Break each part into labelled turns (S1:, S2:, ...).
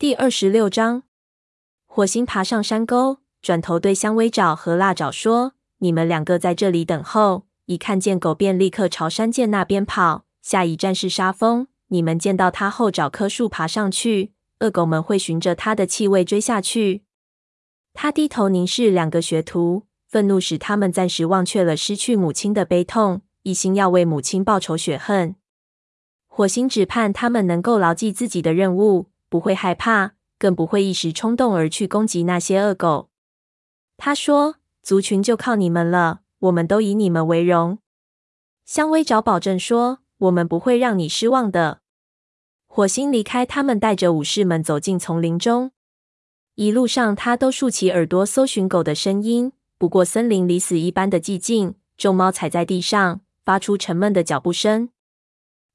S1: 第二十六章，火星爬上山沟，转头对香薇爪和辣爪说：“你们两个在这里等候。一看见狗，便立刻朝山涧那边跑。下一站是沙峰，你们见到它后，找棵树爬上去。恶狗们会循着它的气味追下去。”他低头凝视两个学徒，愤怒使他们暂时忘却了失去母亲的悲痛，一心要为母亲报仇雪恨。火星只盼他们能够牢记自己的任务。不会害怕，更不会一时冲动而去攻击那些恶狗。他说：“族群就靠你们了，我们都以你们为荣。”香薇找保证说：“我们不会让你失望的。”火星离开他们，带着武士们走进丛林中。一路上，他都竖起耳朵搜寻狗的声音。不过，森林里死一般的寂静，众猫踩在地上，发出沉闷的脚步声。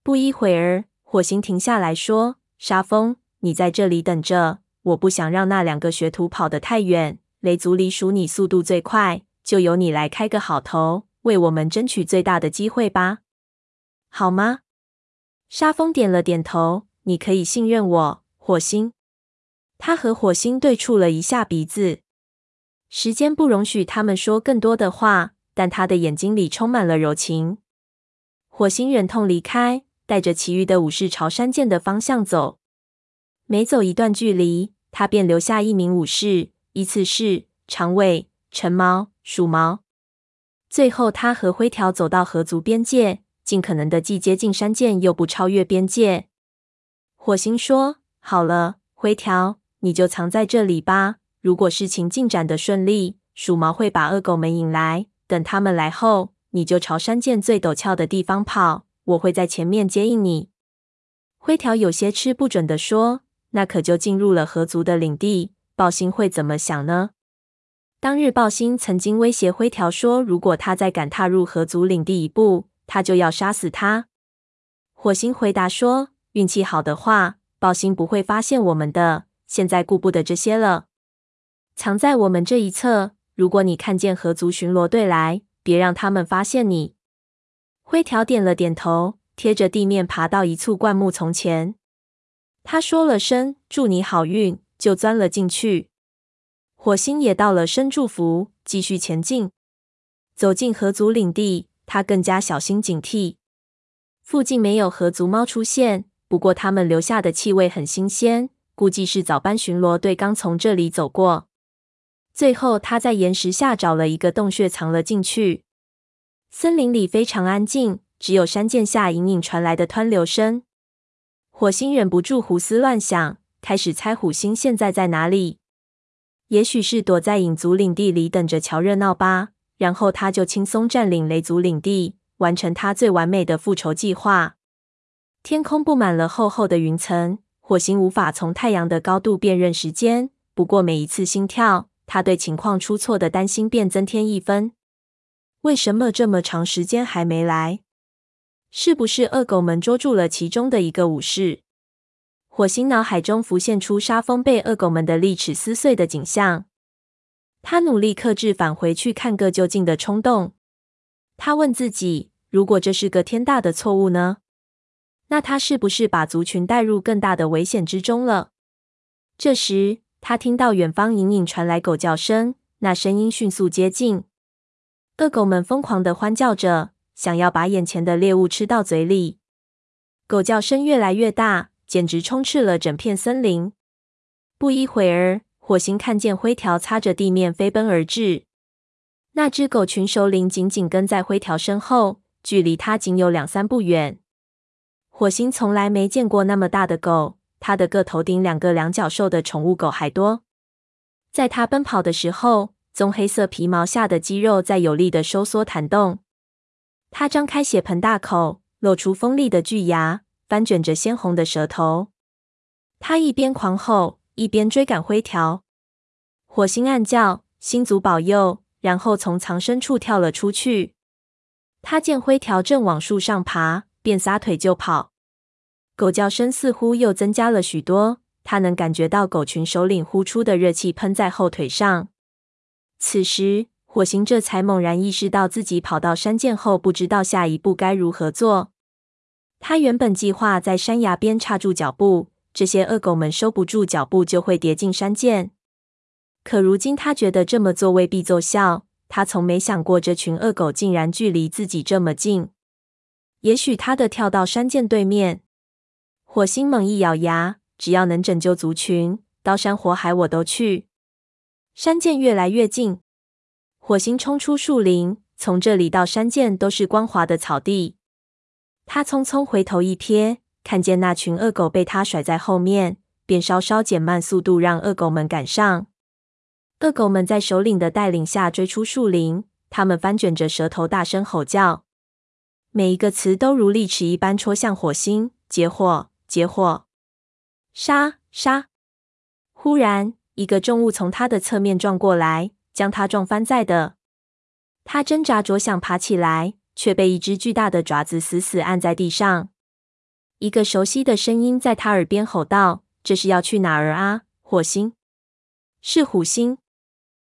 S1: 不一会儿，火星停下来说：“沙风。”你在这里等着，我不想让那两个学徒跑得太远。雷族里数你速度最快，就由你来开个好头，为我们争取最大的机会吧，好吗？沙蜂点了点头。你可以信任我，火星。他和火星对触了一下鼻子。时间不容许他们说更多的话，但他的眼睛里充满了柔情。火星忍痛离开，带着其余的武士朝山涧的方向走。每走一段距离，他便留下一名武士，依次是长尾、橙毛、鼠毛。最后，他和灰条走到河族边界，尽可能的既接近山涧，又不超越边界。火星说：“好了，灰条，你就藏在这里吧。如果事情进展的顺利，鼠毛会把恶狗们引来。等他们来后，你就朝山涧最陡峭的地方跑，我会在前面接应你。”灰条有些吃不准的说。那可就进入了河族的领地，暴星会怎么想呢？当日暴星曾经威胁灰条说，如果他再敢踏入河族领地一步，他就要杀死他。火星回答说：“运气好的话，暴星不会发现我们的。现在顾不得这些了，藏在我们这一侧。如果你看见河族巡逻队来，别让他们发现你。”灰条点了点头，贴着地面爬到一簇灌木丛前。他说了声“祝你好运”，就钻了进去。火星也道了声祝福，继续前进。走进河族领地，他更加小心警惕。附近没有河族猫出现，不过他们留下的气味很新鲜，估计是早班巡逻队刚从这里走过。最后，他在岩石下找了一个洞穴，藏了进去。森林里非常安静，只有山涧下隐隐传来的湍流声。火星忍不住胡思乱想，开始猜虎星现在在哪里。也许是躲在影族领地里等着瞧热闹吧。然后他就轻松占领雷族领地，完成他最完美的复仇计划。天空布满了厚厚的云层，火星无法从太阳的高度辨认时间。不过每一次心跳，他对情况出错的担心便增添一分。为什么这么长时间还没来？是不是恶狗们捉住了其中的一个武士？火星脑海中浮现出沙蜂被恶狗们的利齿撕碎的景象。他努力克制返回去看个究竟的冲动。他问自己：如果这是个天大的错误呢？那他是不是把族群带入更大的危险之中了？这时，他听到远方隐隐传来狗叫声，那声音迅速接近。恶狗们疯狂地欢叫着。想要把眼前的猎物吃到嘴里，狗叫声越来越大，简直充斥了整片森林。不一会儿，火星看见灰条擦着地面飞奔而至，那只狗群首领紧紧跟在灰条身后，距离它仅有两三步远。火星从来没见过那么大的狗，它的个头顶两个两脚兽的宠物狗还多。在它奔跑的时候，棕黑色皮毛下的肌肉在有力的收缩弹动。他张开血盆大口，露出锋利的巨牙，翻卷着鲜红的舌头。他一边狂吼，一边追赶灰条。火星暗叫：“星族保佑！”然后从藏身处跳了出去。他见灰条正往树上爬，便撒腿就跑。狗叫声似乎又增加了许多。他能感觉到狗群首领呼出的热气喷在后腿上。此时，火星这才猛然意识到，自己跑到山涧后，不知道下一步该如何做。他原本计划在山崖边刹住脚步，这些恶狗们收不住脚步，就会跌进山涧。可如今他觉得这么做未必奏效。他从没想过这群恶狗竟然距离自己这么近。也许他的跳到山涧对面。火星猛一咬牙，只要能拯救族群，刀山火海我都去。山涧越来越近，火星冲出树林，从这里到山涧都是光滑的草地。他匆匆回头一瞥，看见那群恶狗被他甩在后面，便稍稍减慢速度，让恶狗们赶上。恶狗们在首领的带领下追出树林，他们翻卷着舌头，大声吼叫，每一个词都如利齿一般戳向火星。结火，结火！杀，杀！忽然，一个重物从他的侧面撞过来，将他撞翻在的。他挣扎着想爬起来，却被一只巨大的爪子死死按在地上。一个熟悉的声音在他耳边吼道：“这是要去哪儿啊，火星？是虎星。”